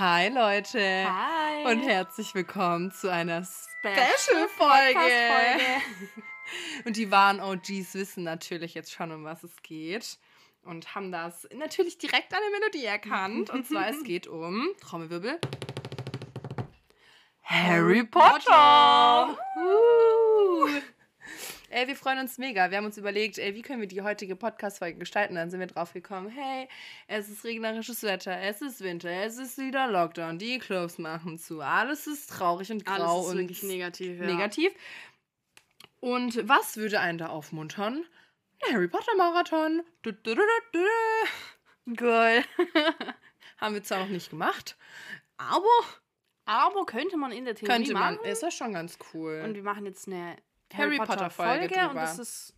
Hi Leute. Hi. Und herzlich willkommen zu einer Special Special-Folge. Und die wahren OGs wissen natürlich jetzt schon, um was es geht. Und haben das natürlich direkt an der Melodie erkannt. Und zwar, es geht um, Trommelwirbel, Harry Potter. Uh. Ey, wir freuen uns mega. Wir haben uns überlegt, ey, wie können wir die heutige Podcast-Folge gestalten. Dann sind wir drauf gekommen, hey, es ist regnerisches Wetter, es ist Winter, es ist wieder Lockdown, die Clubs machen zu, alles ist traurig und grau und wirklich negativ. Ja. negativ. Und was würde einen da aufmuntern? Ein Harry Potter Marathon. Du, du, du, du, du. Geil. Haben wir zwar noch nicht gemacht, aber Aber könnte man in der Theorie könnte man. machen. Ist ja schon ganz cool. Und wir machen jetzt eine Harry Potter Folge und drüber. das ist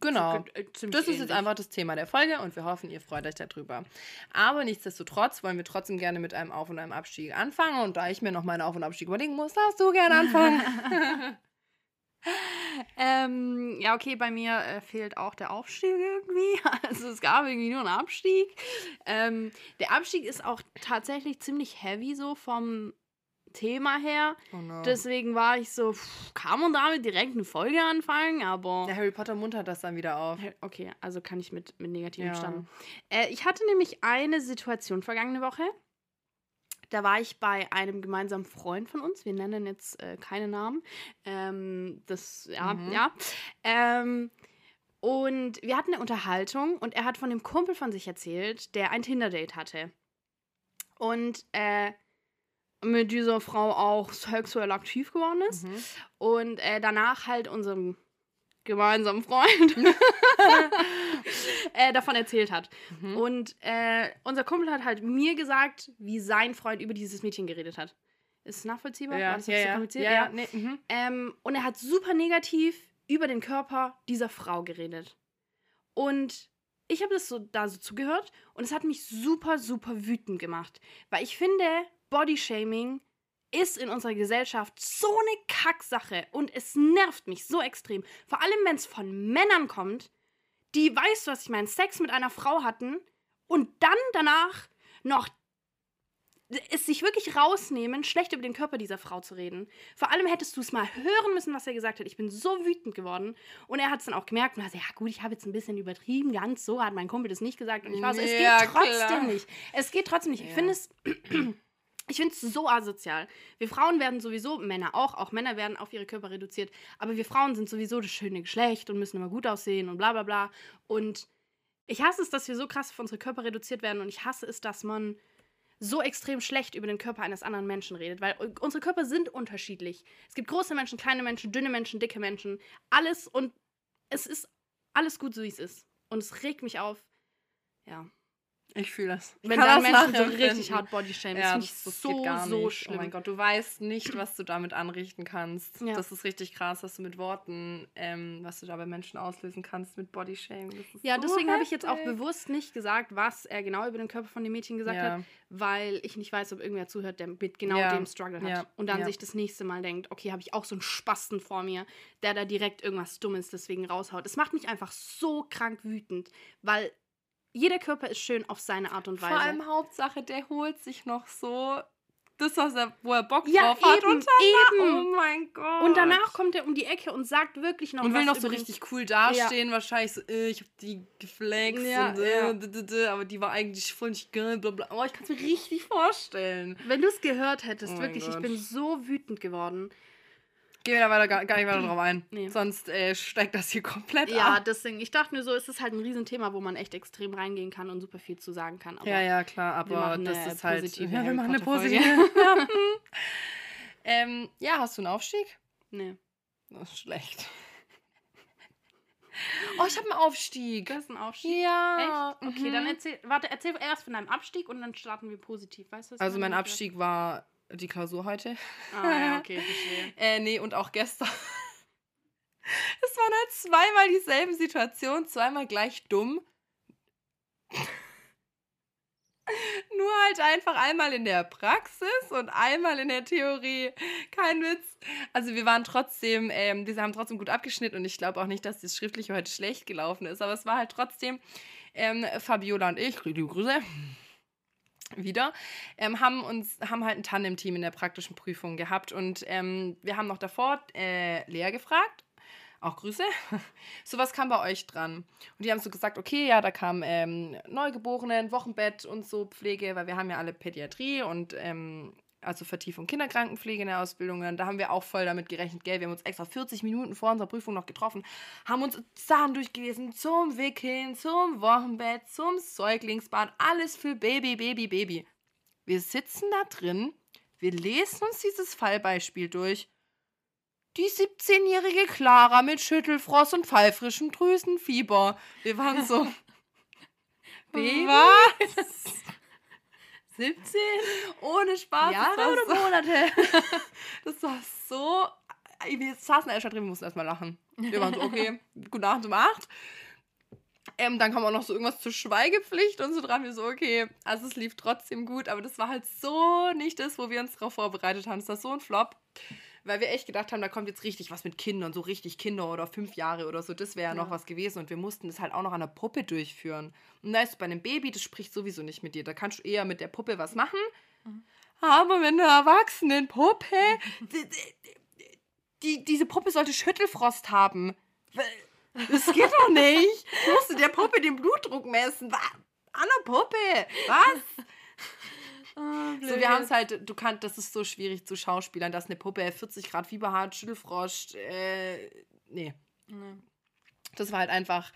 genau. äh, Das ist jetzt ähnlich. einfach das Thema der Folge und wir hoffen, ihr freut euch darüber. Aber nichtsdestotrotz wollen wir trotzdem gerne mit einem Auf- und einem Abstieg anfangen. Und da ich mir noch meinen Auf- und Abstieg überlegen muss, darfst du gerne anfangen. Ähm, ja, okay, bei mir äh, fehlt auch der Aufstieg irgendwie. Also es gab irgendwie nur einen Abstieg. Ähm, der Abstieg ist auch tatsächlich ziemlich heavy so vom Thema her. oh no. Deswegen war ich so, pff, kann man damit direkt eine Folge anfangen? Aber der Harry Potter muntert das dann wieder auf. okay, also kann ich mit, mit negativen Ja. starten. Äh, ich hatte nämlich eine Situation vergangene Woche. Da war ich bei einem gemeinsamen Freund von uns. Wir nennen jetzt äh, keine Namen. Ähm, das, ja, Mhm. ja. Ähm, und wir hatten eine Unterhaltung und er hat von dem Kumpel von sich erzählt, der ein Tinder-Date hatte. Und äh, mit dieser Frau auch sexuell aktiv geworden ist. Mhm. Und äh, danach halt unserem gemeinsamen Freund äh, davon erzählt hat. Mhm. Und äh, unser Kumpel hat halt mir gesagt, wie sein Freund über dieses Mädchen geredet hat. Ist es nachvollziehbar? Ja, War das ja, ja. kompliziert? ja, ja. Nee, mhm. Ähm, und er hat super negativ über den Körper dieser Frau geredet. Und ich habe das so da so zugehört und es hat mich super, super wütend gemacht. Weil ich finde, Bodyshaming ist in unserer Gesellschaft so eine Kacksache und es nervt mich so extrem. Vor allem, wenn es von Männern kommt, die, weißt du was ich meine, Sex mit einer Frau hatten und dann danach noch es sich wirklich rausnehmen, schlecht über den Körper dieser Frau zu reden. Vor allem hättest du es mal hören müssen, was er gesagt hat. Ich bin so wütend geworden. Und er hat es dann auch gemerkt und hat gesagt, ja gut, ich habe jetzt ein bisschen übertrieben, ganz so hat mein Kumpel das nicht gesagt. Und ich war so, es Ja, geht trotzdem klar. nicht. Es geht trotzdem nicht. Ich Ja. finde es... Ich finde es so asozial. Wir Frauen werden sowieso, Männer auch, auch Männer werden auf ihre Körper reduziert, aber wir Frauen sind sowieso das schöne Geschlecht und müssen immer gut aussehen und bla bla bla. Und ich hasse es, dass wir so krass auf unsere Körper reduziert werden und ich hasse es, dass man so extrem schlecht über den Körper eines anderen Menschen redet, weil unsere Körper sind unterschiedlich. Es gibt große Menschen, kleine Menschen, dünne Menschen, dicke Menschen, alles und es ist alles gut, so wie es ist. Und es regt mich auf. Ja. Ich fühle das. Ich Wenn dann das Menschen so richtig hard Body shame, Ja, das das, das so, so nicht. schlimm. Oh mein Gott, du weißt nicht, was du damit anrichten kannst. Ja. Das ist richtig krass, was du mit Worten, ähm, was du da bei Menschen auslösen kannst mit. Das ist Ja, so deswegen habe ich jetzt auch bewusst nicht gesagt, was er genau über den Körper von dem Mädchen gesagt Ja. hat, weil ich nicht weiß, ob irgendwer zuhört, der mit genau Ja. dem Struggle hat. Und dann sich das nächste Mal denkt, okay, habe ich auch so einen Spasten vor mir, der da direkt irgendwas Dummes deswegen raushaut. Es macht mich einfach so krank wütend, weil jeder Körper ist schön auf seine Art und Weise. Vor allem Hauptsache, der holt sich noch so das, was er, wo er Bock Ja, drauf hat. eben, und danach, eben. Oh mein Gott. und danach kommt er um die Ecke und sagt wirklich noch und was will noch so richtig cool dastehen, wahrscheinlich so, äh, ich hab die geflext Ja, und äh, ja. d- d- d- aber die war eigentlich voll nicht geil, bla bla. Oh, ich kann es mir richtig vorstellen. Wenn du es gehört hättest, Oh wirklich, ich bin so wütend geworden. Gehen wir da weiter, gar, gar nicht weiter drauf ein. Nee. Sonst äh, steigt das hier komplett Ja, ab. deswegen, ich dachte mir so, es ist halt ein Riesenthema, wo man echt extrem reingehen kann und super viel zu sagen kann. Aber Ja, ja, klar, aber das ist halt. ja, wir Harry machen eine positive. ja. ähm, ja, hast du einen Aufstieg? Nee. Das ist schlecht. Oh, ich habe einen Aufstieg. Du hast einen Aufstieg? Ja. Echt? Okay, mhm. dann erzähl, warte, erzähl erst von deinem Abstieg und dann starten wir positiv. Weißt du, Also mein? Abstieg war die Klausur heute. Ah, ja, okay, verstehe. Äh, nee, und auch gestern. Es waren halt zweimal dieselben Situationen, zweimal gleich dumm. Nur halt einfach einmal in der Praxis und einmal in der Theorie. Kein Witz. Also wir waren trotzdem, ähm, wir haben trotzdem gut abgeschnitten und ich glaube auch nicht, dass das Schriftliche heute schlecht gelaufen ist, aber es war halt trotzdem ähm, Fabiola und ich, liebe Grüße, wieder, ähm, haben uns, haben halt ein Tandem-Team in der praktischen Prüfung gehabt. Und ähm, wir haben noch davor äh, Lea gefragt, auch Grüße, sowas kam bei euch dran. Und die haben so gesagt, okay, ja, da kam ähm, Neugeborenen, Wochenbett und so Pflege, weil wir haben ja alle Pädiatrie und ähm, also Vertiefung Kinderkrankenpflege in der Ausbildung. Und da haben wir auch voll damit gerechnet, gell? Wir haben uns extra 40 Minuten vor unserer Prüfung noch getroffen, haben uns Sachen durchgelesen zum Wickeln, zum Wochenbett, zum Säuglingsbad, alles für Baby, Baby, Baby. Wir sitzen da drin, wir lesen uns dieses Fallbeispiel durch. Die 17-jährige Clara mit Schüttelfrost und pfeifrischem Drüsenfieber. Wir waren so. Baby? Was? 17? Ohne Spaß. Jahre oder Monate? Das war so. Wir saßen erst drin, wir mussten erstmal lachen. Wir waren so, okay, gute Nacht um acht. Ähm, dann kam auch noch so irgendwas zur Schweigepflicht und so dran. Wir so, okay, also es lief trotzdem gut, aber das war halt so nicht das, wo wir uns darauf vorbereitet haben. Das war so ein Flop, weil wir echt gedacht haben, da kommt jetzt richtig was mit Kindern, so richtig Kinder oder fünf Jahre oder so. Das wäre ja noch was gewesen und wir mussten das halt auch noch an der Puppe durchführen. Und da ist bei einem Baby, das spricht sowieso nicht mit dir. Da kannst du eher mit der Puppe was machen. Aber mit einer erwachsenen Puppe, die, die, die, diese Puppe sollte Schüttelfrost haben. Das geht doch nicht. Ich musste der Puppe den Blutdruck messen. Was? An der Puppe. Was? So, wir haben es halt, du kannst, das ist so schwierig zu Schauspielern, dass eine Puppe 40 Grad Fieber hat, Schüttelfrost, äh, nee. Das war halt einfach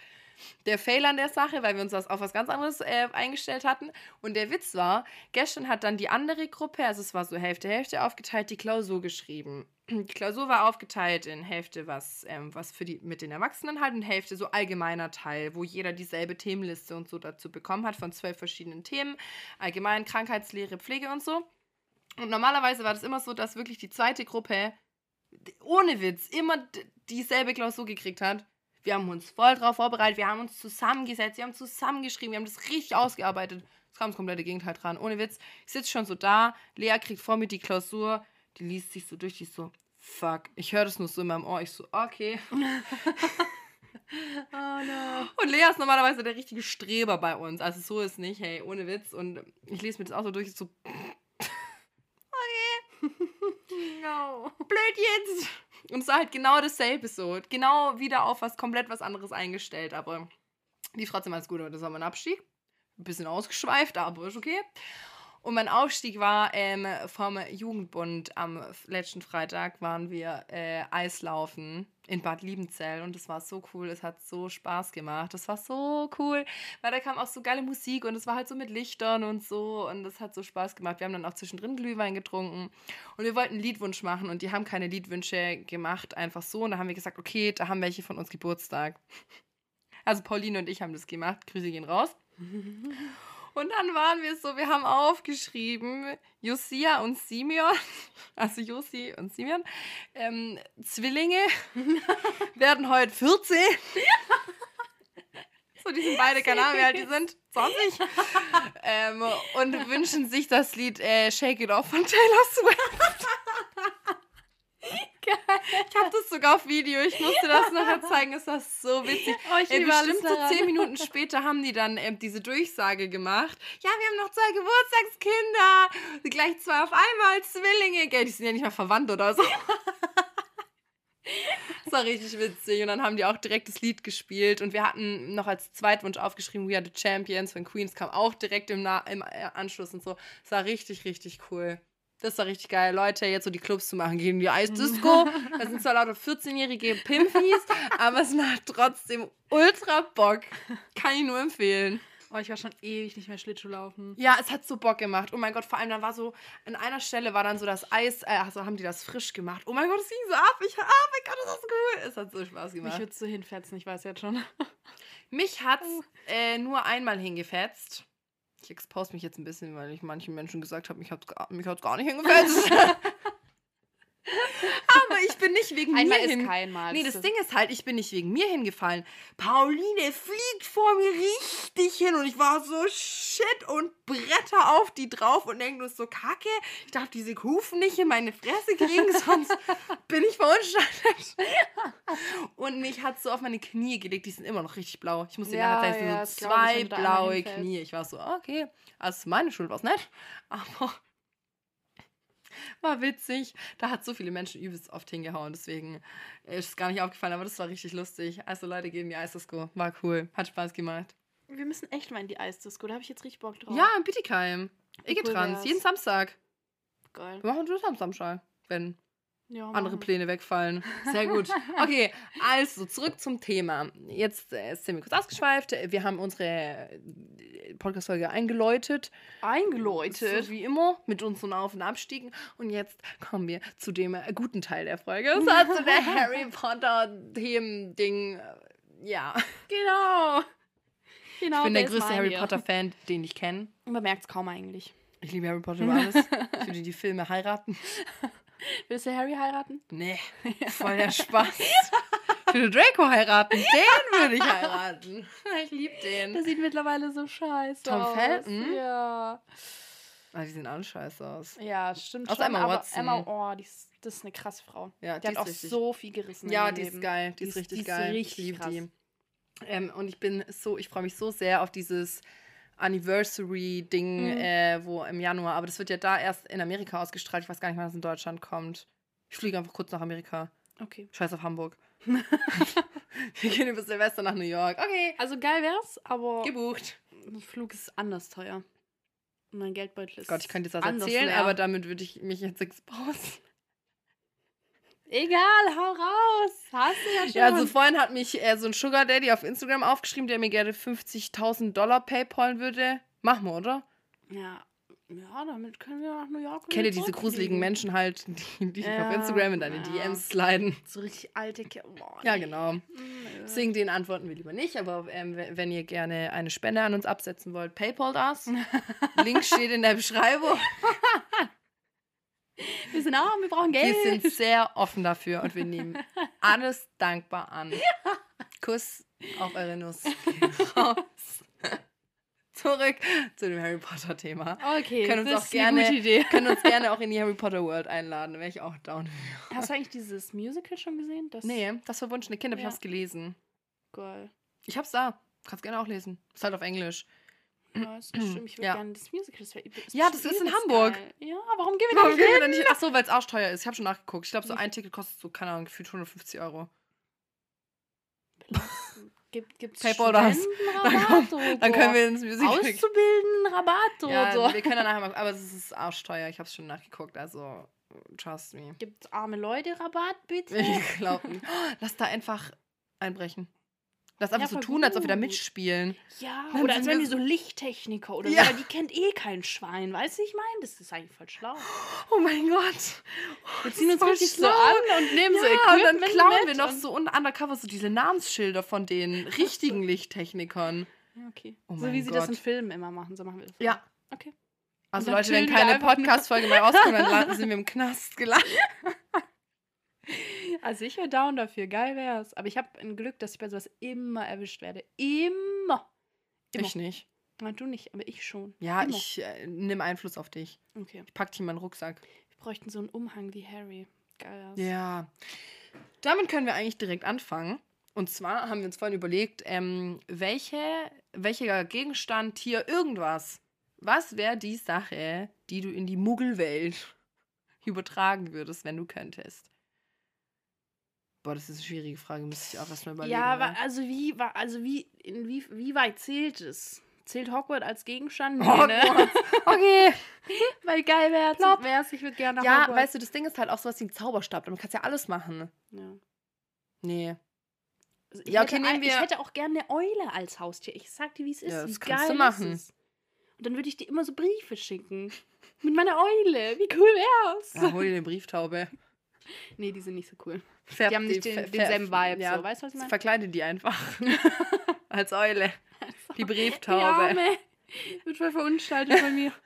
der Fail an der Sache, weil wir uns das auf was ganz anderes äh, eingestellt hatten. Und der Witz war, gestern hat dann die andere Gruppe, also es war so Hälfte, Hälfte aufgeteilt, die Klausur geschrieben. Die Klausur war aufgeteilt in Hälfte, was, ähm, was für die mit den Erwachsenen halt und Hälfte so allgemeiner Teil, wo jeder dieselbe Themenliste und so dazu bekommen hat von zwölf verschiedenen Themen. Allgemein, Krankheitslehre, Pflege und so. Und normalerweise war das immer so, dass wirklich die zweite Gruppe ohne Witz immer dieselbe Klausur gekriegt hat. Wir haben uns voll drauf vorbereitet, wir haben uns zusammengesetzt, wir haben zusammengeschrieben, wir haben das richtig ausgearbeitet. Es kam das komplette Gegenteil dran. Ohne Witz. Ich sitze schon so da, Lea kriegt vor mir die Klausur, die liest sich so durch, die ist so, fuck. Ich höre das nur so in meinem Ohr. Ich so, okay. Oh no. Und Lea ist normalerweise der richtige Streber bei uns. Also so ist nicht, hey, ohne Witz. Und ich lese mir das auch so durch, so, No. blöd jetzt. Und es war halt genau dasselbe so. Genau wieder auf was komplett was anderes eingestellt. Aber lief trotzdem alles gut. Aber das war mein Abstieg. Ein bisschen ausgeschweift, aber ist okay. Und mein Aufstieg war ähm, vom Jugendbund. Am letzten Freitag waren wir äh, Eislaufen in Bad Liebenzell und das war so cool. Es hat so Spaß gemacht. Das war so cool, weil da kam auch so geile Musik und es war halt so mit Lichtern und so und das hat so Spaß gemacht. Wir haben dann auch zwischendrin Glühwein getrunken und wir wollten einen Liedwunsch machen und die haben keine Liedwünsche gemacht, einfach so. Und da haben wir gesagt, okay, da haben welche von uns Geburtstag. Also Pauline und ich haben das gemacht. Grüße gehen raus. Und dann waren wir so, wir haben aufgeschrieben, Josia und Simeon, also Josi und Simeon, ähm, Zwillinge, werden heute 14. So, die sind beide, keine Ahnung, wie alt die sind, 20. ähm, und wünschen sich das Lied äh, Shake It Off von Taylor Swift. Ich habe das sogar auf Video, ich musste das nachher zeigen, es war so witzig. Oh, ich alles bestimmt so zehn Minuten später haben die dann ähm, diese Durchsage gemacht. Ja, wir haben noch zwei Geburtstagskinder. Gleich zwei auf einmal, Zwillinge. Gell, die sind ja nicht mal verwandt oder so. Das war richtig witzig. Und dann haben die auch direkt das Lied gespielt. Und wir hatten noch als Zweitwunsch aufgeschrieben, We Are the Champions von Queens. Kam auch direkt im, Na im äh, Anschluss und so. Das war richtig, richtig cool. Das war richtig geil. Leute, jetzt so die Clubs zu machen, gehen die Eisdisco. Da sind zwar lauter 14-jährige Pimpis, aber es macht trotzdem ultra Bock. Kann ich nur empfehlen. Oh, ich war schon ewig nicht mehr Schlittschuh laufen. Ja, es hat so Bock gemacht. Oh mein Gott, vor allem dann war so, an einer Stelle war dann so das Eis, äh, also haben die das frisch gemacht. Oh mein Gott, es ging so ab. Ich, oh mein Gott, das ist cool. Es hat so Spaß Mich gemacht. würdest du hinfetzen, ich weiß jetzt schon. Mich hat's äh, nur einmal hingefetzt. Ich expose mich jetzt ein bisschen, weil ich manchen Menschen gesagt habe, mich gar- mich hat's gar nicht hingefetzt. Aber ich bin nicht wegen Einmal mir ist hin. kein Mal. Nee, das Ding ist halt, ich bin nicht wegen mir hingefallen. Pauline fliegt vor mir richtig hin und ich war so shit und bretter auf die drauf und denk nur so, kacke, ich darf diese Kufen nicht in meine Fresse kriegen, sonst bin ich verunstaltet. Und mich hat so auf meine Knie gelegt, die sind immer noch richtig blau. Ich muss dir Ja, nachher ja, so glaub zwei einmal blaue. Knie. Ich war so, okay, also meine Schuld war es nicht, aber war witzig. Da hat so viele Menschen übelst oft hingehauen, deswegen ist es gar nicht aufgefallen, aber das war richtig lustig. Also Leute, gehen in die Eisdisco. War cool. Hat Spaß gemacht. Wir müssen echt mal in die Eisdisco. Da habe ich jetzt richtig Bock drauf. Ja, in Bietigheim. Ich cool jeden Samstag. Geil. Wir machen das am Samstag, wenn Ja, andere. Pläne wegfallen. Sehr gut. Okay, also zurück zum Thema. Jetzt äh, sind wir kurz ausgeschweift. Wir haben unsere äh, Podcast-Folge eingeläutet. Eingeläutet. So wie immer, mit unseren Auf- und Abstiegen. Und jetzt kommen wir zu dem äh, guten Teil der Folge. Das war zu der Harry Potter-Themen-Ding. Äh, Ja, Genau. Genau. ich bin der größte Harry. Potter-Fan, den ich kenne. Und man merkt es kaum eigentlich. Ich liebe Harry Potter über alles. Ich würde die Filme heiraten. Willst du Harry heiraten? Nee, voll der Spaß. Ich würde Draco heiraten. Den würde ich heiraten. Ich liebe den. Der sieht mittlerweile so scheiße Tom aus. Felton? Ja. Ah, die sehen alle scheiße aus. Ja, stimmt Aus schon. Emma aber Watson. Emma, oh, die ist, das ist eine krasse Frau. Ja, Die, hat auch richtig. so viel gerissen. Ja, die ihrem ist Leben. geil. Die, Die ist ist- richtig die ist geil. richtig ich liebe die. Ähm, und ich bin so, ich freue mich so sehr auf dieses Anniversary-Ding, Mhm. äh, wo im Januar, aber das wird ja da erst in Amerika ausgestrahlt. Ich weiß gar nicht, wann das in Deutschland kommt. Ich fliege einfach kurz nach Amerika. Okay. Scheiß auf Hamburg. Wir gehen über Silvester nach New York. Okay. Also geil wär's, aber Gebucht. ein Flug ist anders teuer. Mein Geldbeutel ist Gott, ich könnte jetzt was anders erzählen, leer. aber damit würde ich mich jetzt exposen. Egal, hau raus. Hast du ja schon. Ja, also vorhin hat mich äh, so ein Sugar Daddy auf Instagram aufgeschrieben, der mir gerne 50.000 Dollar paypalen würde. Machen wir, oder? ja, ja, damit können wir nach New York. Kennt ihr wieder diese gruseligen. Menschen halt, die, die Ja, auf Instagram in deine ja. DMs sliden? So richtig alte Ke Boah, Ja, genau. Nö. Deswegen den antworten wir lieber nicht, aber ähm, wenn ihr gerne eine Spende an uns absetzen wollt, PayPal das. Link steht in der Beschreibung. Wir sind arm, wir brauchen Geld. Wir sind sehr offen dafür und wir nehmen alles dankbar an. Kuss auf eure Nuss. Raus. Zurück zu dem Harry Potter Thema. Okay, Können uns das auch ist gerne- eine gute Idee. Können uns gerne auch in die Harry Potter World einladen, wäre ich auch down. Hast du eigentlich dieses Musical schon gesehen? Das Nee, das verwunschene Kind habe Ja. ich hab's gelesen. Geil. Ich hab's da. Kannst gerne auch lesen. Ist halt auf Englisch. Ja, das stimmt. Ich würde Ja. gerne das Musical. Das wär, ist Ja, das ist in Hamburg. Geil. Ja, warum gehen wir Warum da gehen nicht wir hin? da nicht? Ach so, weil es arschteuer ist. Ich habe schon nachgeguckt. Ich glaube, so ein Ticket kostet so, keine Ahnung, gefühlt 150 Euro. Gibt gibt's Paypal das. Studentenrabatt oder Dann können wir ins Musical Auszubildenden Rabatt Ja, oder wir können dann nachher mal. Aber es ist arschteuer. Ich habe es schon nachgeguckt. Also, trust me. Gibt arme Leute Rabatt, bitte? Ich glaube nicht. Oh, lass da einfach einbrechen. Lass einfach Ja, so tun, als ob wir da gut. mitspielen. Ja, Dann oder sind als wären wir die so Lichttechniker oder Ja. so, aber die kennt eh kein Schwein, weißt du, ich meine? Das ist eigentlich voll schlau. Oh mein Gott. Wir ziehen uns richtig so schlau. an und nehmen so Ja, und dann Equipment klauen wir noch so un- undercover so diese Namensschilder von den richtigen Lichttechnikern. Ja, okay. Oh so wie sie das in Gott. Filmen immer machen, so machen wir das. Ja. Okay. Also Leute, wenn keine. Podcast-Folge mehr rauskommt, dann landen sind wir im Knast gelandet. Also ich wäre down dafür, geil wär's. Aber ich habe ein Glück, dass ich bei sowas immer erwischt werde. Immer. Immer. Ich nicht. Na, du nicht, aber ich schon. Ja, immer. ich äh, nehme Einfluss auf dich. Okay. Ich pack dich in meinen Rucksack. Wir bräuchten so einen Umhang wie Harry. Geil wär's. Ja. Damit können wir eigentlich direkt anfangen. Und zwar haben wir uns vorhin überlegt, ähm, welche, welcher Gegenstand, Tier, irgendwas. Was wäre die Sache, die du in die Muggelwelt übertragen würdest, wenn du könntest? Boah, das ist eine schwierige Frage, müsste ich auch erstmal überlegen. Ja, ne? aber also wie, also wie, in wie, wie weit zählt es? Zählt Hogwarts als Gegenstand? Hogwarts. Okay. Weil geil wär's, Plopp. wär's, ich würde gerne nach Ja, Hogwarts. weißt du, das Ding ist halt auch sowas wie ein Zauberstab. Damit kannst du ja alles machen. Ja. Nee. Also ich Ja, hätte okay, nehmen ein- wir- Ich hätte auch gerne eine Eule als Haustier. Ich sag dir, wie es ist. Ja, das wie kannst geil du machen. Ist es. Und dann würde ich dir immer so Briefe schicken. Mit meiner Eule. Wie cool wär's? Ja, hol dir eine Brieftaube. Nee, die sind nicht so cool. Färb Die haben nicht die- den, denselben Vibe. ja, so. Weißt du, was ich meine? Verkleide die einfach. Als Eule. Die Die Brieftaube. Arme. Wird voll verunstaltet von mir.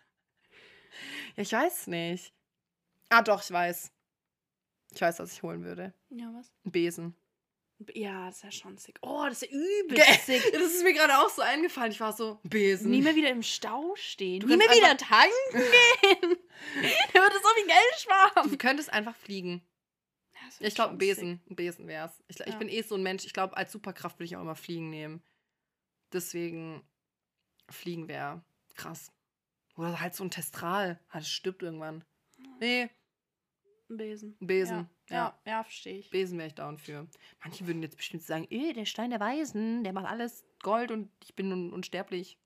Ja, ich weiß nicht. Ah, doch, ich weiß. Ich weiß, was ich holen würde. Ja, was? Ein Besen. Ja, das ist ja schon sick. Oh, das ist ja übel sick. Das ist mir gerade auch so eingefallen. Ich war so, Besen. Nie mehr wieder im Stau stehen. Du Nie mehr wieder tanken gehen. Der würde so viel Geld sparen. Du könntest einfach fliegen. Ich glaube, ein Besen. Ein Besen wär's. Ich, glaub, ich Ja. bin eh so ein Mensch. Ich glaube, als Superkraft würde ich auch immer Fliegen nehmen. Deswegen, Fliegen wäre krass. Oder halt so ein Testral. Ah, Das stirbt irgendwann. Nee, Ein Besen. ein Besen. Ja, Ja. ja, ja verstehe ich. Besen wäre ich down für. Manche würden jetzt bestimmt sagen, eh, der Stein der Weisen, der macht alles Gold und ich bin un unsterblich.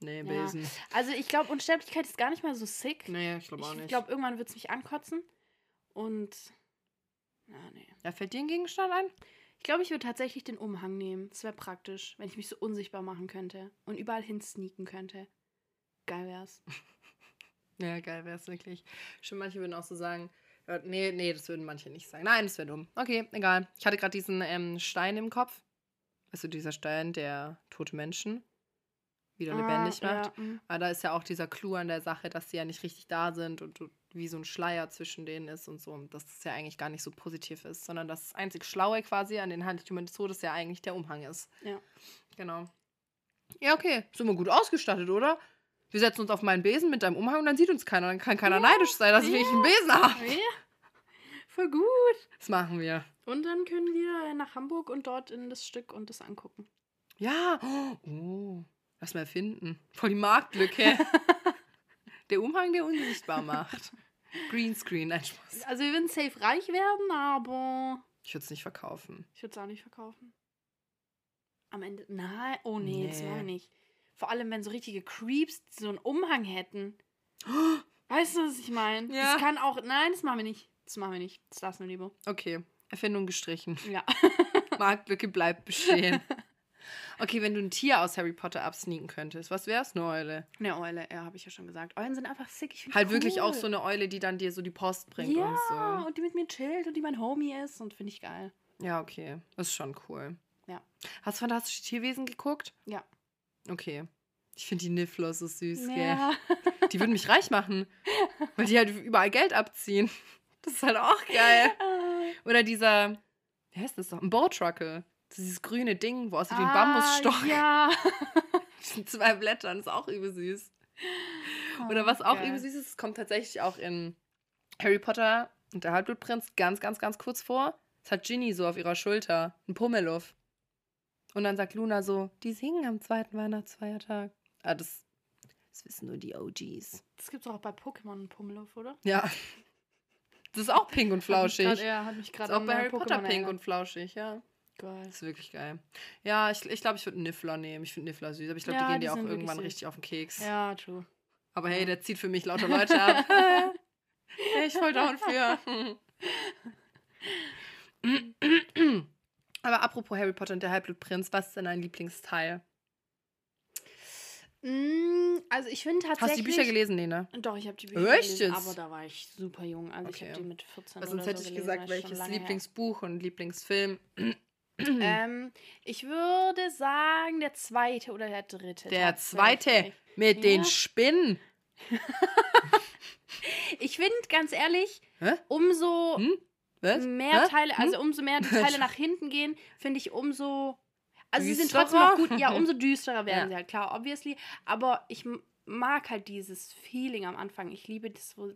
Nee, Ja. Besen. Also ich glaube, Unsterblichkeit ist gar nicht mal so sick. Nee, ich glaube auch ich nicht. glaube, irgendwann wird es mich ankotzen. Und. Ja, nee. ja, fällt dir ein Gegenstand ein? Ich glaube, ich würde tatsächlich den Umhang nehmen. Das wäre praktisch, wenn ich mich so unsichtbar machen könnte und überall hin sneaken könnte. Geil wär's. Ja, geil wäre es wirklich. Schon manche würden auch so sagen, äh, nee, nee, das würden manche nicht sagen. Nein, das wäre dumm. Okay, egal. Ich hatte gerade diesen ähm, Stein im Kopf. Du, dieser Stein, der tote Menschen wieder lebendig Ah, macht. Ja, mm. Aber da ist ja auch dieser Clou an der Sache, dass sie ja nicht richtig da sind und du- wie so ein Schleier zwischen denen ist und so. Und dass das ja eigentlich gar nicht so positiv ist, sondern das einzig Schlaue quasi an den Heiligtümern des Todes ja eigentlich der Umhang ist. Ja. Genau. Ja, okay. Sind wir gut ausgestattet, oder? Wir setzen uns auf meinen Besen mit deinem Umhang und dann sieht uns keiner. Dann kann keiner Ja, neidisch sein, dass ich ja. wirklich einen Besen habe. ja. Voll gut. Das machen wir. Und dann können wir nach Hamburg und dort in das Stück und das angucken. Ja. Oh. Lass mal finden. Voll die Marktlücke. der Umhang, der unsichtbar macht. Greenscreen, nein, Spaß. Also wir würden safe reich werden, aber Ich würde es nicht verkaufen. ich würde es auch nicht verkaufen. Am Ende. Nein, oh nee, das Nee. machen wir nicht. Vor allem, wenn so richtige Creeps so einen Umhang hätten. Weißt du, was ich meine? Ja. Das kann auch. Nein, das machen wir nicht. Das machen wir nicht. Das lassen wir lieber. Okay. Erfindung gestrichen. Ja. Marktlücke bleibt bestehen. Okay, wenn du ein Tier aus Harry Potter absneaken könntest, was wär's? Eine Eule. Eine Eule, ja, habe ich ja schon gesagt. Eulen sind einfach sick. Ich Halt die wirklich auch cool. so eine Eule, die dann dir so die Post bringt ja, und so. und die mit mir chillt und die mein Homie ist und finde ich geil. Ja, okay. Das ist schon cool. Ja. Hast du Fantastische Tierwesen geguckt? Ja. Okay. Ich finde die Niffler so süß, Ja. gell? Die würden mich reich machen. Weil die halt überall Geld abziehen. Das ist halt auch geil. Oder dieser, wie heißt das doch? Ein Bowtruckle. Dieses grüne Ding, wo aussieht wie ein Bambusstock. Ah, Ja. Mit zwei Blättern. ist auch übel süß. Oder was auch Oh, Geil. übel süß ist, kommt tatsächlich auch in Harry Potter und der Halbblutprinz ganz, ganz, ganz kurz vor. Es hat Ginny so auf ihrer Schulter, ein Pummeluff. Und dann sagt Luna so, die singen am zweiten Weihnachtsfeiertag. Ah, das, das wissen nur die OGs. Das gibt's auch bei Pokémon Pummeluff, oder? Ja. Das ist auch pink und flauschig. Grad, ja, hat mich gerade auch bei Harry Potter pink und flauschig, ja. Geil. Das ist wirklich geil. Ja, ich glaube, ich, glaub, ich würde Niffler nehmen. Ich finde Niffler süß, aber ich glaube, Ja, die gehen die dir auch irgendwann süß. richtig auf den Keks. Ja, true. Aber hey, Ja. der zieht für mich lauter Leute ab. Hey, ich voll down für. Aber apropos Harry Potter und der Halbblutprinz, was ist denn dein Lieblingsteil? Mm, Also ich finde tatsächlich... Hast du die Bücher gelesen, Lena? Doch, ich habe die Bücher Echt gelesen, aber da war ich super jung. Also ich Okay. habe die mit 14 Weil oder sonst hätte so ich gelesen, gesagt, welches lange her. Lieblingsbuch und Lieblingsfilm. Ähm, ich würde sagen, der zweite oder der dritte. Der zweite mit den Ja. Spinnen. Ich finde, ganz ehrlich, Hä? umso Hm? Mehr Hä? Teile, also Hm? umso mehr die Teile nach hinten gehen, finde ich umso. Also sie sind Düsterer? trotzdem noch gut, ja, umso düsterer werden Ja. sie halt, klar, obviously. Aber ich mag halt dieses Feeling am Anfang. Ich liebe das, wo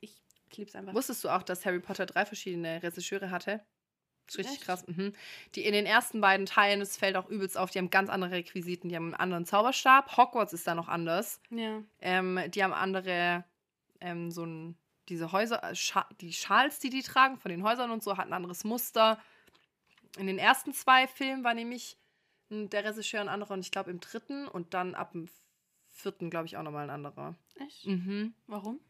ich, ich liebe es einfach. Wusstest du auch, dass Harry Potter drei verschiedene Regisseure hatte? Ist richtig Echt? krass. Mhm. Die in den ersten beiden Teilen, es fällt auch übelst auf, die haben ganz andere Requisiten. Die haben einen anderen Zauberstab. Hogwarts ist da noch anders. Ja. Ähm, die haben andere, ähm, so ein, diese Häuser, äh, Scha die Schals, die die tragen von den Häusern und so, hatten ein anderes Muster. In den ersten zwei Filmen war nämlich m, der Regisseur ein anderer und ich glaube im dritten und dann ab dem vierten, glaube ich, auch nochmal ein anderer. Echt? Mhm. Warum?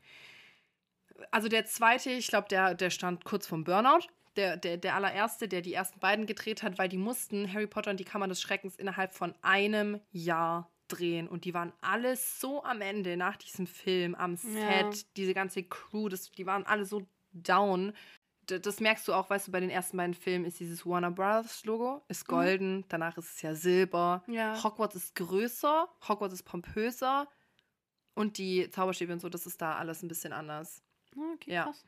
Also der zweite, ich glaube, der, der stand kurz vom Burnout. Der, der, der allererste, der die ersten beiden gedreht hat, weil die mussten Harry Potter und die Kammer des Schreckens innerhalb von einem Jahr drehen. Und die waren alles so am Ende nach diesem Film, am Ja. Set, diese ganze Crew, das, die waren alle so down. D- Das merkst du auch, weißt du, bei den ersten beiden Filmen ist dieses Warner Brothers Logo, ist golden, danach ist es ja silber. Ja. Hogwarts ist größer, Hogwarts ist pompöser und die Zauberstäbe und so, das ist da alles ein bisschen anders. Ah, Okay, Ja. krass.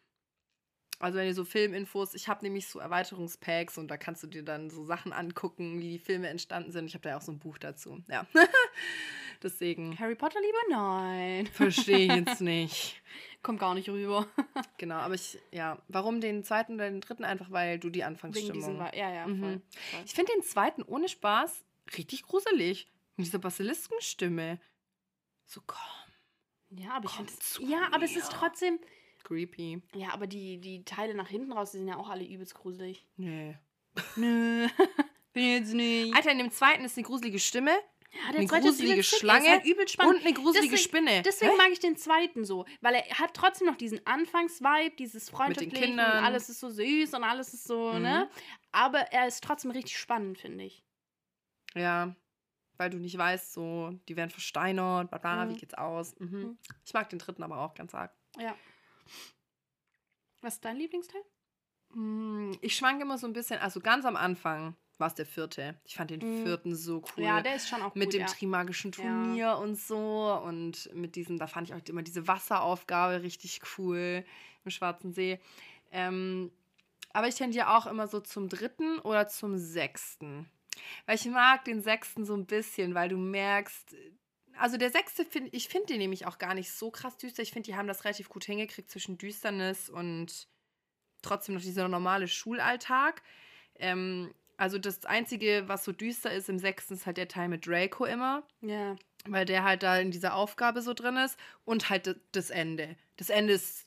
Also wenn ihr so Filminfos, ich habe nämlich so Erweiterungspacks und da kannst du dir dann so Sachen angucken, wie die Filme entstanden sind. Ich habe da ja auch so ein Buch dazu. Ja. Deswegen Harry Potter lieber? Nein. verstehe ich jetzt nicht. Kommt gar nicht rüber. Genau, aber ich, ja, warum den zweiten oder den dritten? Einfach weil du die Wegen Anfangsstimmung. diesen Wa- Ja, ja, Mhm. voll. voll. Ich finde den zweiten ohne Spaß richtig gruselig. Mit dieser Basiliskenstimme. So komm, Ja, aber ich Komm finde zu Ja, aber es ist trotzdem. Creepy. Ja, aber die, die Teile nach hinten raus, die sind ja auch alle übelst gruselig. Nee. Nö. Bin jetzt nicht. Alter, in dem zweiten ist eine gruselige Stimme Ja, eine zweite ist gruselige er Schlange Ist halt übel spannend. und eine gruselige Deswegen- Spinne. Deswegen Hä? mag ich den zweiten so, weil er hat trotzdem noch diesen Anfangsvibe, dieses freundschaftliche und alles ist so süß und alles ist so, Mhm. ne? Aber er ist trotzdem richtig spannend, finde ich. Ja, weil du nicht weißt, so, die werden versteinert, bla bla, Mhm. wie geht's aus? Mhm. Mhm. Ich mag den dritten aber auch ganz arg. Ja. Was ist dein Lieblingsteil? Mm, Ich schwanke immer so ein bisschen, also ganz am Anfang war es der vierte. Ich fand den Mhm. vierten so cool. Ja, der ist schon auch mit gut, dem ja. Trimagischen Turnier und so und mit diesem, da fand ich auch immer diese Wasseraufgabe richtig cool im Schwarzen See. Ähm, aber ich tendiere auch immer so zum dritten oder zum sechsten. Weil ich mag den sechsten so ein bisschen, weil du merkst, also der sechste, find, ich finde den nämlich auch gar nicht so krass düster. Ich finde, die haben das relativ gut hingekriegt zwischen Düsternis und trotzdem noch dieser normale Schulalltag. Ähm, also das Einzige, was so düster ist im sechsten, ist halt der Teil mit Draco immer, Ja. weil der halt da in dieser Aufgabe so drin ist und halt das Ende. Das Ende ist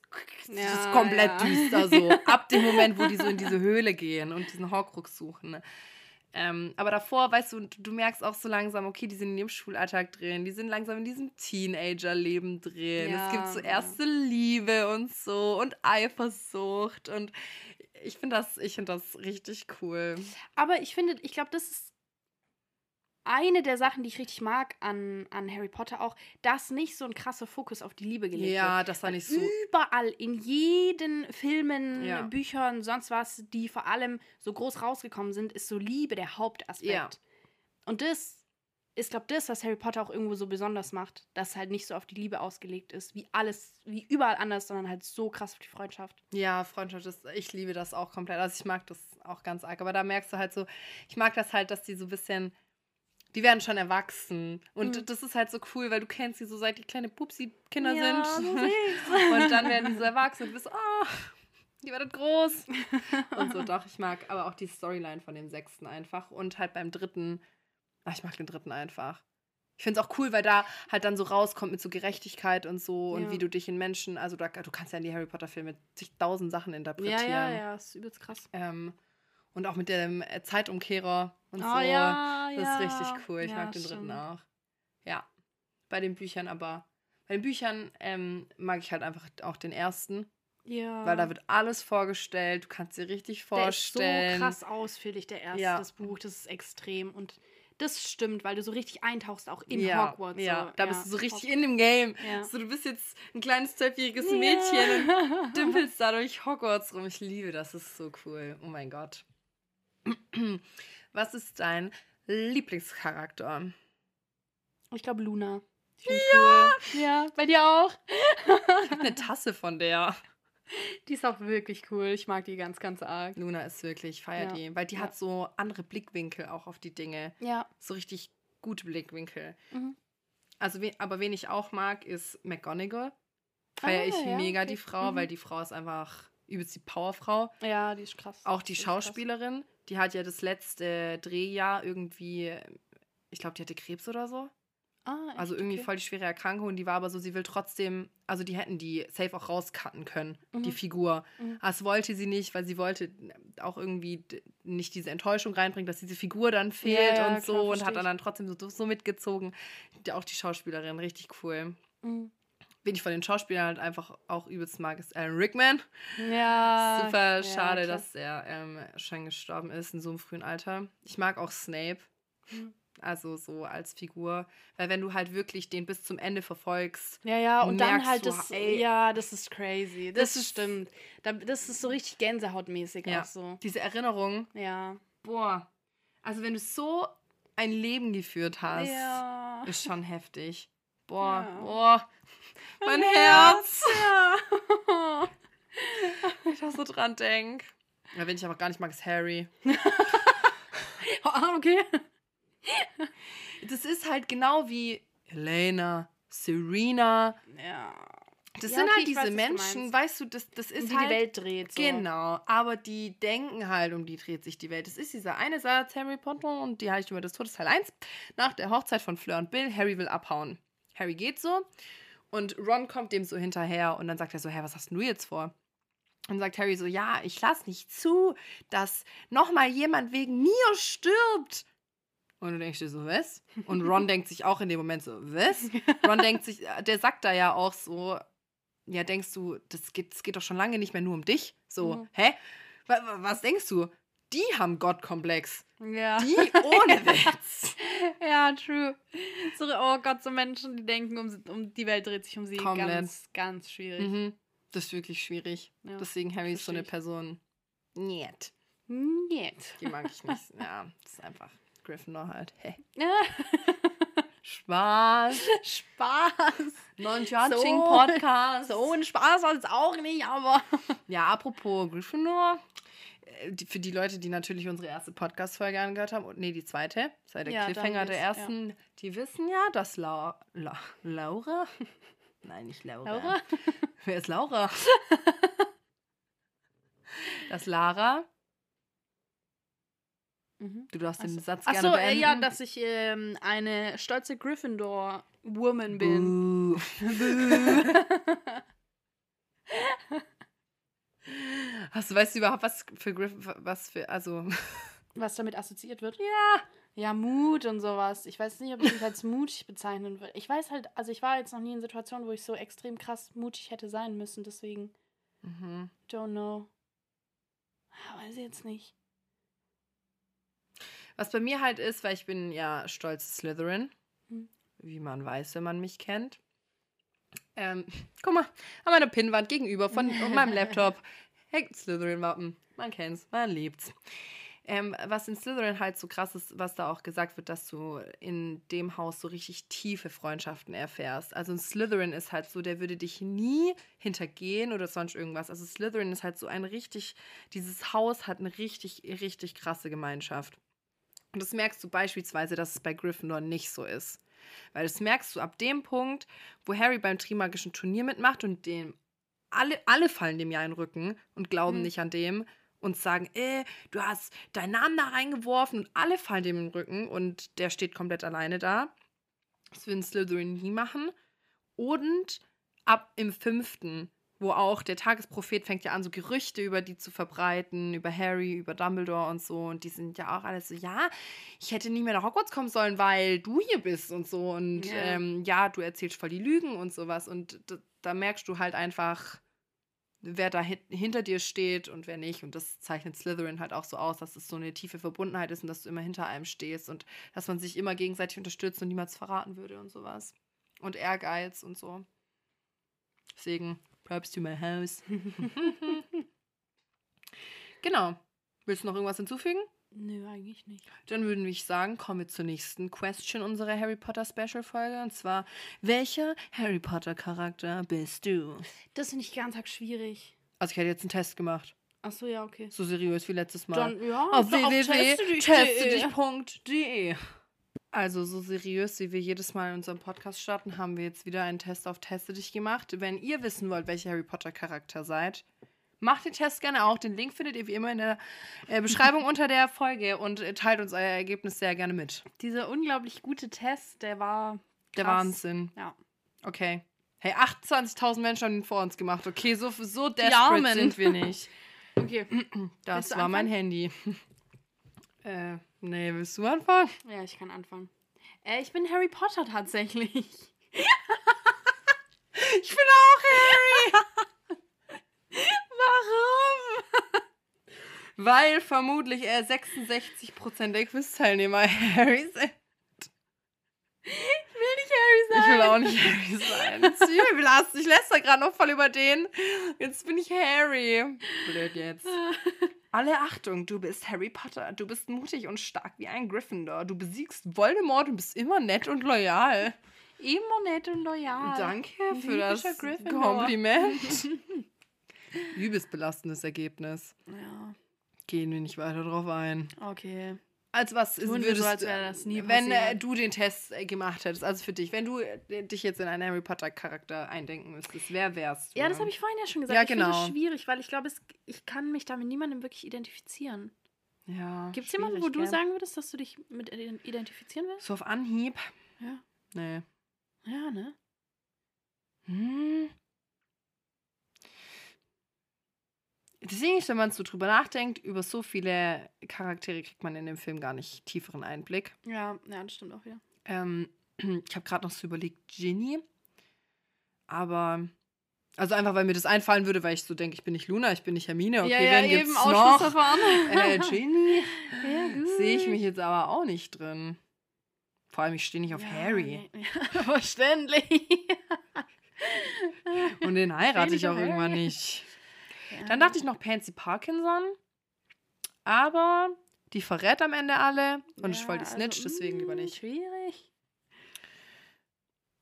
Ja, komplett ja. düster so. Ab dem Moment, wo die so in diese Höhle gehen und diesen Horcrux suchen. ne. Ähm, aber davor, weißt du, du merkst auch so langsam, okay, die sind in ihrem Schulalltag drin, die sind langsam in diesem Teenager-Leben drin. Ja, es gibt so erste Liebe und so und Eifersucht und ich finde das, ich finde das richtig cool. Aber ich finde, ich glaube, das ist eine der Sachen, die ich richtig mag an, an Harry Potter auch, dass nicht so ein krasser Fokus auf die Liebe gelegt wird. Ja, das war nicht so. Überall, in jeden Filmen, Ja. Büchern, sonst was, die vor allem so groß rausgekommen sind, ist so Liebe der Hauptaspekt. Ja. Und das ist, glaube das, was Harry Potter auch irgendwo so besonders macht, dass halt nicht so auf die Liebe ausgelegt ist, wie alles, wie überall anders, sondern halt so krass auf die Freundschaft. Ja, Freundschaft ist, ich liebe das auch komplett. Also ich mag das auch ganz arg. Aber da merkst du halt so, ich mag das halt, dass die so ein bisschen, die werden schon erwachsen. Und Mhm. das ist halt so cool, weil du kennst sie so seit die kleine Pupsi-Kinder Ja, sind. und dann werden die so erwachsen und du bist, oh, die werden groß. und so, doch, ich mag aber auch die Storyline von dem sechsten einfach. Und halt beim dritten, ach, ich mag den dritten einfach. Ich finde es auch cool, weil da halt dann so rauskommt mit so Gerechtigkeit und so und Ja. wie du dich in Menschen, also da, du kannst ja in die Harry Potter Filme zigtausend Sachen interpretieren. Ja, ja, ja, ist übelst krass. Ähm, und auch mit dem Zeitumkehrer und oh so. ja, Das ja. ist richtig cool. Ich Ja, mag den dritten stimmt. auch. Ja. Bei den Büchern aber. Bei den Büchern ähm, mag ich halt einfach auch den ersten, Ja. weil da wird alles vorgestellt. Du kannst dir richtig vorstellen. Der ist so krass ausführlich, der erste, Ja. das Buch. Das ist extrem. Und das stimmt, weil du so richtig eintauchst, auch in ja, Hogwarts. Ja, so. da bist du so richtig in dem Game. Ja. So, du bist jetzt ein kleines zwölfjähriges Mädchen und dümpelst da durch Hogwarts rum. Ich liebe das, das ist so cool. Oh mein Gott. Was ist dein Lieblingscharakter? Ich glaube, Luna. Ich ja. Cool. Ja, bei dir auch. Ich habe eine Tasse von der. Die ist auch wirklich cool. Ich mag die ganz, ganz arg. Luna ist wirklich, ich feier Ja, die, weil die ja. hat so andere Blickwinkel auch auf die Dinge. Ja. So richtig gute Blickwinkel. Mhm. Also, aber wen ich auch mag, ist McGonagall. Feier Ah, ich ja, mega okay. die Frau, Mhm. weil die Frau ist einfach übelst die Powerfrau. Ja, die ist krass. Auch die ist krass. Die hat ja das letzte Drehjahr irgendwie, ich glaube, die hatte Krebs oder so. Ah? Also irgendwie okay. voll die schwere Erkrankung. Die war aber so, sie will trotzdem, also die hätten die safe auch rauscutten können, die Mhm. Figur. Mhm. Aber Das wollte sie nicht, weil sie wollte auch irgendwie nicht diese Enttäuschung reinbringen, dass diese Figur dann fehlt ja, und so klar, und versteh hat dann, dann trotzdem so, so mitgezogen. Die- Auch die Schauspielerin, richtig cool. Mhm. Wen ich von den Schauspielern halt einfach auch übelst mag, ist Alan Rickman. Ja. Super ja, schade, klar. dass er ähm, schon gestorben ist in so einem frühen Alter. Ich mag auch Snape. Mhm. Also so als Figur. Weil wenn du halt wirklich den bis zum Ende verfolgst, Ja, ja, und dann halt du, das, ey, ja, das ist crazy. Das, das ist- stimmt. Da, das ist so richtig Gänsehautmäßig Ja. auch so. diese Erinnerung, Ja. boah. Also wenn du so ein Leben geführt hast, Ja. ist schon heftig. Boah, Ja. boah. Mein Herz. Ja. ich da so dran denke. Ja, wenn ich aber gar nicht mag, ist Harry. Ah, okay. Das ist halt genau wie Elena, Serena. Ja. Das Ja, sind okay, halt diese weiß, Menschen, weißt du, das, das Um ist die halt... die Welt dreht. So. Genau, aber die denken halt, um die dreht sich die Welt. Das ist dieser eine Satz, Harry Potter und die Heiligtümer des Todes, Teil 1. Nach der Hochzeit von Fleur und Bill, Harry will abhauen. Harry geht so und Ron kommt dem so hinterher und dann sagt er so, hä, was hast du jetzt vor? Und sagt Harry so, ja, ich lass nicht zu, dass nochmal jemand wegen mir stirbt. Und du denkst dir so, was? Und Ron denkt sich auch in dem Moment so, was? Ron denkt sich, der sagt da ja auch so, ja, denkst du, das geht, das geht doch schon lange nicht mehr nur um dich. So, Mhm. hä? Wa- wa- Was denkst du? Die haben Gottkomplex. Ja. Die ohne Witz. ja, true. So, oh Gott, so Menschen, die denken, um, um die Welt dreht sich um sie. Komplett. Ganz, ganz schwierig. mhm. Das ist wirklich schwierig. Ja, Deswegen Harry ist so eine. Person. Niet. Niet. Die mag ich nicht. ja, das ist einfach Gryffindor halt. Ja. Spaß. Spaß. Non-Judging So. Podcast. So ein Spaß soll es auch nicht, aber. Ja, apropos Gryffindor. Äh, Für die Leute, die natürlich unsere erste Podcast-Folge angehört haben, und nee, die zweite, sei der Ja, Cliffhanger der ersten, die wissen ja, dass La La Laura. Nein, nicht Laura. Laura? Wer ist Laura? dass Lara, Mhm. du darfst den Achso, Satz Ach gerne so, äh, beenden. ja, dass ich ähm, eine stolze Gryffindor-Woman bin. Buh. Hast du, weißt du überhaupt, was für Griff, was für, also, Was damit assoziiert wird? ja. Ja, Mut und sowas. Ich weiß nicht, ob ich mich als mutig bezeichnen würde. Ich weiß halt, also ich war jetzt noch nie in Situationen, wo ich so extrem krass mutig hätte sein müssen, deswegen Mhm. don't know. Ah, Weiß ich jetzt nicht. Was bei mir halt ist, weil ich bin ja stolze Slytherin, Hm. wie man weiß, wenn man mich kennt. Ähm, guck mal, an meiner Pinnwand gegenüber von meinem Laptop hängt Slytherin-Wappen. Man kennt's, man liebt's. Ähm, was in Slytherin halt so krass ist, was da auch gesagt wird, dass du in dem Haus so richtig tiefe Freundschaften erfährst. Also ein Slytherin ist halt so, der würde dich nie hintergehen oder sonst irgendwas. Also Slytherin ist halt so ein richtig, dieses Haus hat eine richtig, richtig krasse Gemeinschaft. Und das merkst du beispielsweise, dass es bei Gryffindor nicht so ist. Weil das merkst du ab dem Punkt, wo Harry beim Trimagischen Turnier mitmacht und dem alle, alle fallen dem ja in den Rücken und glauben Mhm. nicht an dem und sagen, äh, du hast deinen Namen da reingeworfen und alle fallen dem in den Rücken und der steht komplett alleine da. Das ein Slytherin nie machen. Und ab im fünften, wo auch der Tagesprophet fängt ja an, so Gerüchte über die zu verbreiten, über Harry, über Dumbledore und so. Und die sind ja auch alle so, ja, ich hätte nie mehr nach Hogwarts kommen sollen, weil du hier bist und so. Und Ja. ähm, ja, du erzählst voll die Lügen und sowas. Und da, merkst du halt einfach, wer da hin- hinter dir steht und wer nicht. Und das zeichnet Slytherin halt auch so aus, dass es so eine tiefe Verbundenheit ist und dass du immer hinter einem stehst und dass man sich immer gegenseitig unterstützt und niemals verraten würde und sowas. Und Ehrgeiz und so. Deswegen, props to my house. genau. Willst du noch irgendwas hinzufügen? Nö, eigentlich nicht. Dann würden wir sagen, kommen wir zur nächsten Question unserer Harry Potter Special Folge. Und zwar, welcher Harry Potter Charakter bist du? Das finde ich ganz arg schwierig. Also ich hätte jetzt einen Test gemacht. Ach so, ja, okay. So seriös wie letztes Mal. Dann, ja, auf da- testedich.de. www.testedich.de. Also so seriös, wie wir jedes Mal in unserem Podcast starten, haben wir jetzt wieder einen Test auf Teste dich gemacht. Wenn ihr wissen wollt, welcher Harry Potter Charakter seid, macht den Test gerne auch. Den Link findet ihr wie immer in der äh, Beschreibung unter der Folge und äh, teilt uns euer Ergebnis sehr gerne mit. Dieser unglaublich gute Test, der war Der krass. Wahnsinn. Ja. Okay. Hey, 28.000 Menschen haben den vor uns gemacht. Okay, so, so desperate sind wir nicht. Okay. Das war mein Handy. äh, nee, willst du anfangen? Ja, ich kann anfangen. Äh, ich bin Harry Potter tatsächlich. Ich bin auch Harry. Warum? Weil vermutlich eher 66% der Quiz-Teilnehmer Harry sind. Ich will nicht Harry sein. Ich will auch nicht Harry sein. Übel belastend. Ich lässt da gerade noch voll über den. Jetzt bin ich Harry. Blöd jetzt. Alle Achtung, du bist Harry Potter. Du bist mutig und stark wie ein Gryffindor. Du besiegst Voldemort und bist immer nett und loyal. Immer nett und loyal. Danke für das Gryffindor. Kompliment. Übelst belastendes Ergebnis. Ja, Gehen wir nicht weiter drauf ein. okay. Als was Tun würdest so, als wäre das nie wenn äh, du den Test äh, gemacht hättest, also für dich, wenn du äh, dich jetzt in einen Harry Potter Charakter eindenken müsstest, wer wärst du? Ja, das habe ich vorhin ja schon gesagt. Ja, Ich finde genau. es schwierig, weil ich glaube, ich kann mich da mit niemandem wirklich identifizieren. Ja. Gibt es jemanden, wo du gell? sagen würdest, dass du dich mit ident- identifizieren willst? So auf Anhieb? Ja. Nee. Ja, ne? Hm. Deswegen, wenn man so drüber nachdenkt, über so viele Charaktere kriegt man in dem Film gar nicht tieferen Einblick. Ja, ja, das stimmt auch wieder. Ähm, ich habe gerade noch so überlegt, Ginny. Aber, also einfach, weil mir das einfallen würde, weil ich so denke, ich bin nicht Luna, ich bin nicht Hermine. Okay, wen gibt's noch? Äh, Ginny ja, sehe ich mich jetzt aber auch nicht drin. Vor allem, ich stehe nicht auf Ja, Harry. nee. Ja, verständlich. Und den heirate ich nicht auch irgendwann Harry. Dann dachte ich noch Pansy Parkinson. Aber die verrät am Ende alle. Und ich wollte die Snitch, deswegen lieber mm, nicht. Schwierig.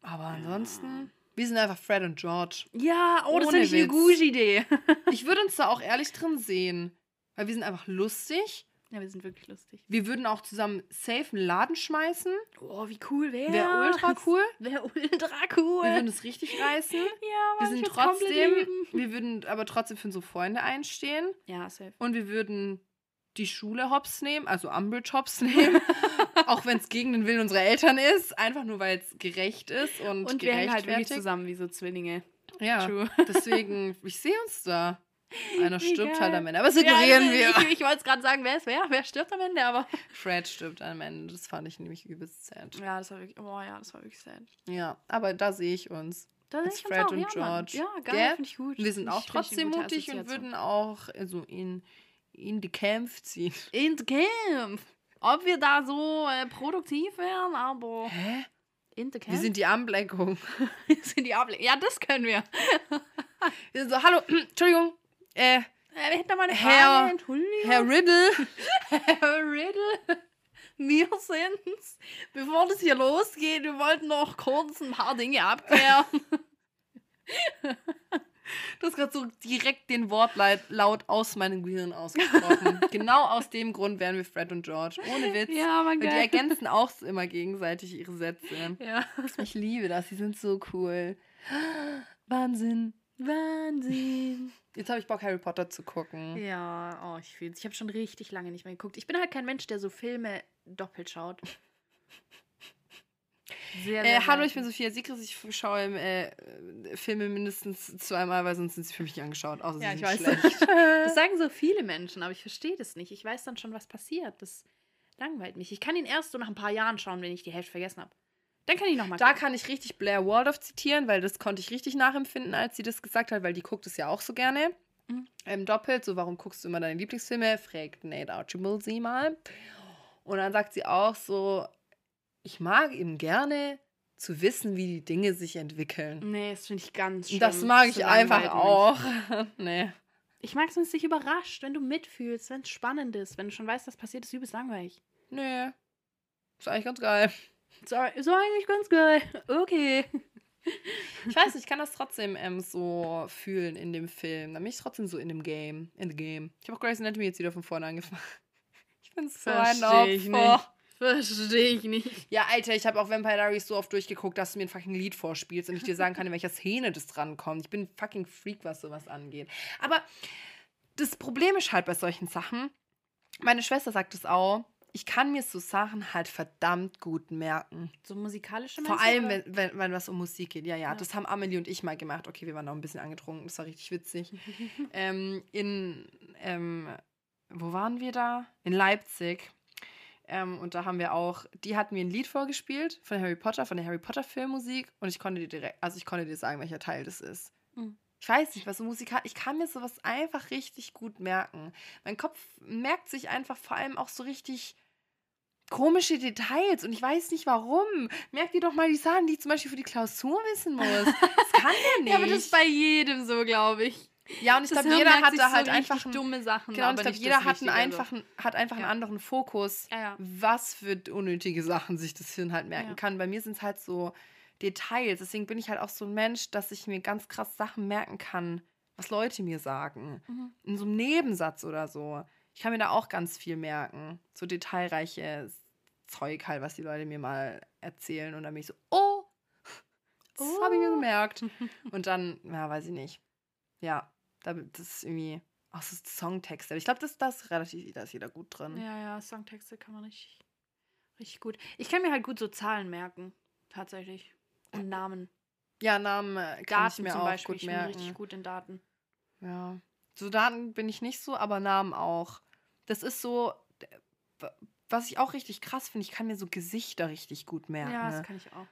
Aber ansonsten, wir sind einfach Fred und George. Ja, oh, das ich eine gute Idee. Ich würde uns da auch ehrlich drin sehen. Weil wir sind einfach lustig. Ja, wir sind wirklich lustig. Wir würden auch zusammen safe einen Laden schmeißen. Oh, wie cool wäre Wäre ultra cool. Wäre ultra cool. Wir würden es richtig reißen. ja, Wir Mann, sind ich würd's komplett trotzdem, wir würden aber trotzdem für unsere Freunde einstehen. Ja, safe. Und wir würden die Schule hops nehmen, also Umbridge hops nehmen. auch wenn es gegen den Willen unserer Eltern ist. Einfach nur, weil es gerecht ist und, Und wir hängen halt wirklich zusammen wie so Zwillinge. Ja, True. deswegen, ich sehe uns da. Einer stirbt Egal. halt am Ende. Aber das ignorieren wir. Ich, ich wollte es gerade sagen, wer ist wer? Wer stirbt am Ende, aber. Fred stirbt am Ende. Das fand ich nämlich übelst sad. Ja, das war wirklich. Oh ja, das war wirklich sad. Ja, aber da sehe ich uns. Da sehe ich uns Fred auch, und ja. George. Ja, geil, finde ich gut. Wir sind auch ich- trotzdem mutig und würden auch so in, in die Kämpfe ziehen. Ins Camp. Ob wir da so äh, produktiv wären, aber. Hä? In the Camp? Wir sind die Anbleckung. wir sind die Able Ja, das können wir. Wir sind so, hallo, Entschuldigung, äh, Äh, wir hätten da mal eine Herr- Frage. Herr Riddle. Herr Riddle. Wir sind's. Bevor das hier losgeht, wir wollten noch kurz ein paar Dinge abklären. Du hast gerade so direkt den Wortlaut aus meinem Gehirn ausgesprochen. genau aus dem Grund wären wir Fred und George. Ohne Witz. ja, mein Weil die ergänzen auch immer gegenseitig ihre Sätze. Ja. Ich liebe das, die sind so cool. Wahnsinn. Wahnsinn. Jetzt habe ich Bock, Harry Potter zu gucken. Ja, oh, ich fühl's. Ich habe schon richtig lange nicht mehr geguckt. Ich bin halt kein Mensch, der so Filme doppelt schaut. Sehr, Äh, hallo, selten. ich bin Sophia Sigris. Ich schaue äh, Filme mindestens zweimal, weil sonst sind sie für mich nicht angeschaut. Außer Ja, sie ich sind weiß. schlecht. Das sagen so viele Menschen, aber ich verstehe das nicht. Ich weiß dann schon, was passiert. Das langweilt mich. Ich kann ihn erst so nach ein paar Jahren schauen, wenn ich die Hälfte vergessen habe. Dann kann ich nochmal Da kann ich richtig Blair Waldorf zitieren, weil das konnte ich richtig nachempfinden, als sie das gesagt hat, weil die guckt es ja auch so gerne. Mhm. Ähm, doppelt, so warum guckst du immer deine Lieblingsfilme? Fragt Nate Archibald sie mal. Und dann sagt sie auch so, ich mag eben gerne zu wissen, wie die Dinge sich entwickeln. Nee, das finde ich ganz. Und das mag ich einfach auch. nee. Ich mag es, wenn es dich überrascht, wenn du mitfühlst, wenn es spannend ist, wenn du schon weißt, was passiert, ist übelst langweilig. Nee. Ist eigentlich ganz geil. So, so eigentlich ganz geil. Okay. Ich weiß nicht, ich kann das trotzdem ähm, so fühlen in dem Film. Da bin ich trotzdem so in dem Game. In the Game. Ich habe auch Grey's Anatomy jetzt wieder von vorne angefangen. Ich bin so ein Versteh ich Opfer. Verstehe ich nicht. Ja, Alter, ich habe auch Vampire Diaries so oft durchgeguckt, dass du mir ein fucking Lied vorspielst und ich dir sagen kann, in welcher Szene das drankommt. Ich bin ein fucking Freak, was sowas angeht. Aber das Problem ist halt bei solchen Sachen, meine Schwester sagt es auch, ich kann mir so Sachen halt verdammt gut merken. So musikalische Vor allem, wenn, wenn, wenn was um Musik geht. Ja, ja, Ja. das haben Amelie und ich mal gemacht. Okay, wir waren noch ein bisschen angetrunken, das war richtig witzig. ähm, in, ähm, wo waren wir da? In Leipzig. Ähm, und da haben wir auch, die hatten mir ein Lied vorgespielt von Harry Potter, von der Harry Potter Filmmusik. Und ich konnte dir direkt, also ich konnte dir sagen, welcher Teil das ist. Mhm. Ich weiß nicht, was so Musik hat. Ich kann mir sowas einfach richtig gut merken. Mein Kopf merkt sich einfach vor allem auch so richtig komische Details und ich weiß nicht warum. Merkt ihr doch mal die Sachen, die ich zum Beispiel für die Klausur wissen muss. Das kann der nicht. Ja, aber das ist bei jedem so, glaube ich. ja, und ich glaube, jeder sich so halt richtig einfach dumme Sachen. genau, und ich glaube, jeder hat, einen also. einfachen, hat einfach einen Ja. anderen Fokus, Ja, ja. was für unnötige Sachen sich das Hirn halt merken Ja. kann. Bei mir sind es halt so Details. Deswegen bin ich halt auch so ein Mensch, dass ich mir ganz krass Sachen merken kann, was Leute mir sagen. Mhm. In so einem Nebensatz oder so. Ich kann mir da auch ganz viel merken. So detailreiches Zeug halt, was die Leute mir mal erzählen. Und dann bin ich so, oh, das Oh. habe ich mir gemerkt. Und dann, ja, weiß ich nicht. Ja, da- das ist irgendwie auch so Songtexte. Ich glaube, das, das ist relativ, da ist jeder gut drin. Ja, ja, Songtexte kann man richtig, richtig gut. Ich kann mir halt gut so Zahlen merken, tatsächlich. Und Namen. Ja, Namen äh, kann Daten ich mir zum auch Beispiel. gut ich bin merken. richtig gut in Daten. Ja. So Daten bin ich nicht so, aber Namen auch. Das ist so, was ich auch richtig krass finde, ich kann mir so Gesichter richtig gut merken. Ja, ne? das kann ich auch.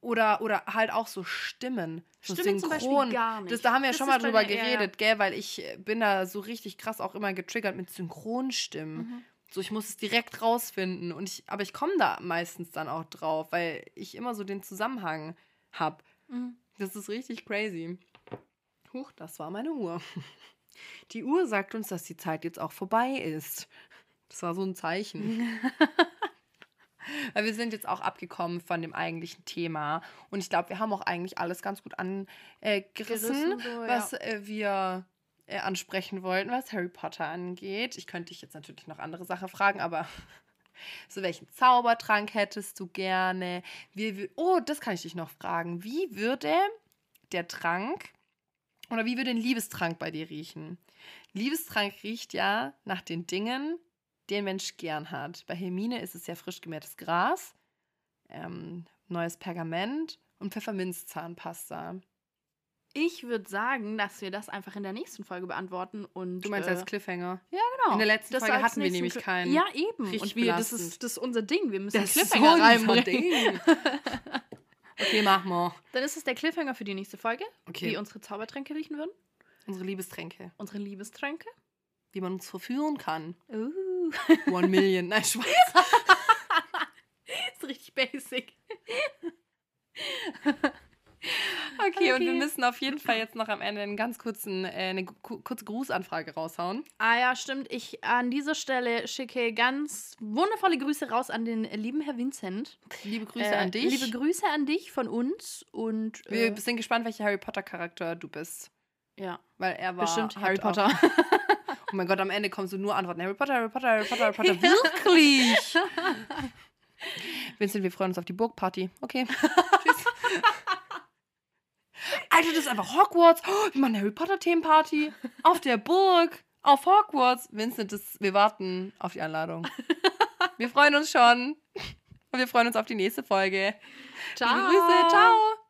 Oder, oder halt auch so Stimmen. So Stimmen zum Beispiel synchron. gar nicht. Das, da haben wir ja Das schon ist mal drüber geredet, gell? Weil ich äh, bin da so richtig krass auch immer getriggert mit Synchronstimmen. Mhm. So, ich muss es direkt rausfinden. Und ich, aber ich komme da meistens dann auch drauf, weil ich immer so den Zusammenhang habe. Mhm. Das ist richtig crazy. Huch, das war meine Uhr. Die Uhr sagt uns, dass die Zeit jetzt auch vorbei ist. Das war so ein Zeichen. Weil wir sind jetzt auch abgekommen von dem eigentlichen Thema. Und ich glaube, wir haben auch eigentlich alles ganz gut angerissen, gerissen, Gerissen, so, was äh, wir äh, ansprechen wollten, was Harry Potter angeht. Ich könnte dich jetzt natürlich noch andere Sachen fragen, aber so welchen Zaubertrank hättest du gerne? Wie, oh, das kann ich dich noch fragen. Wie würde der Trank oder wie würde ein Liebestrank bei dir riechen? Liebestrank riecht ja nach den Dingen, die ein Mensch gern hat. Bei Hermine ist es ja frisch gemähtes Gras, ähm, neues Pergament und Pfefferminzzahnpasta. Ich würde sagen, dass wir das einfach in der nächsten Folge beantworten. Und, Du meinst äh, als Cliffhanger? genau. in der letzten das Folge hatten wir nämlich keinen. Ja, eben. Richtig und wir, das, ist, das ist unser Ding. Wir müssen Das ist Cliffhanger so unser reinbringen. Ding. Okay, mach mal. Dann ist es der Cliffhanger für die nächste Folge, Okay. wie unsere Zaubertränke riechen würden. Unsere Liebestränke. Unsere Liebestränke. Wie man uns verführen kann. Uh. One Million. Nein, Spaß. ist richtig basic. Okay, und wir Okay. müssen auf jeden Fall jetzt noch am Ende einen ganz kurzen, äh, eine ku- kurze Grußanfrage raushauen. Ah ja, stimmt. Ich an dieser Stelle schicke ganz wundervolle Grüße raus an den lieben Herr Vincent. Liebe Grüße Äh, an dich. Liebe Grüße an dich von uns und wir äh, sind gespannt, welcher Harry Potter Charakter du bist. ja, Weil er war bestimmt Harry Potter. Oh mein Gott, am Ende kommst du nur Antworten. Harry Potter, Harry Potter, Harry Potter, Harry Potter. Wirklich? Vincent, wir freuen uns auf die Burgparty. Okay. Tschüss. Alter, das ist einfach Hogwarts. Oh, wir machen eine Harry Potter Themenparty. Auf der Burg. Auf Hogwarts. Vincent, das, wir warten auf die Einladung. Wir freuen uns schon. Und wir freuen uns auf die nächste Folge. Ciao. Liebe Grüße. Ciao.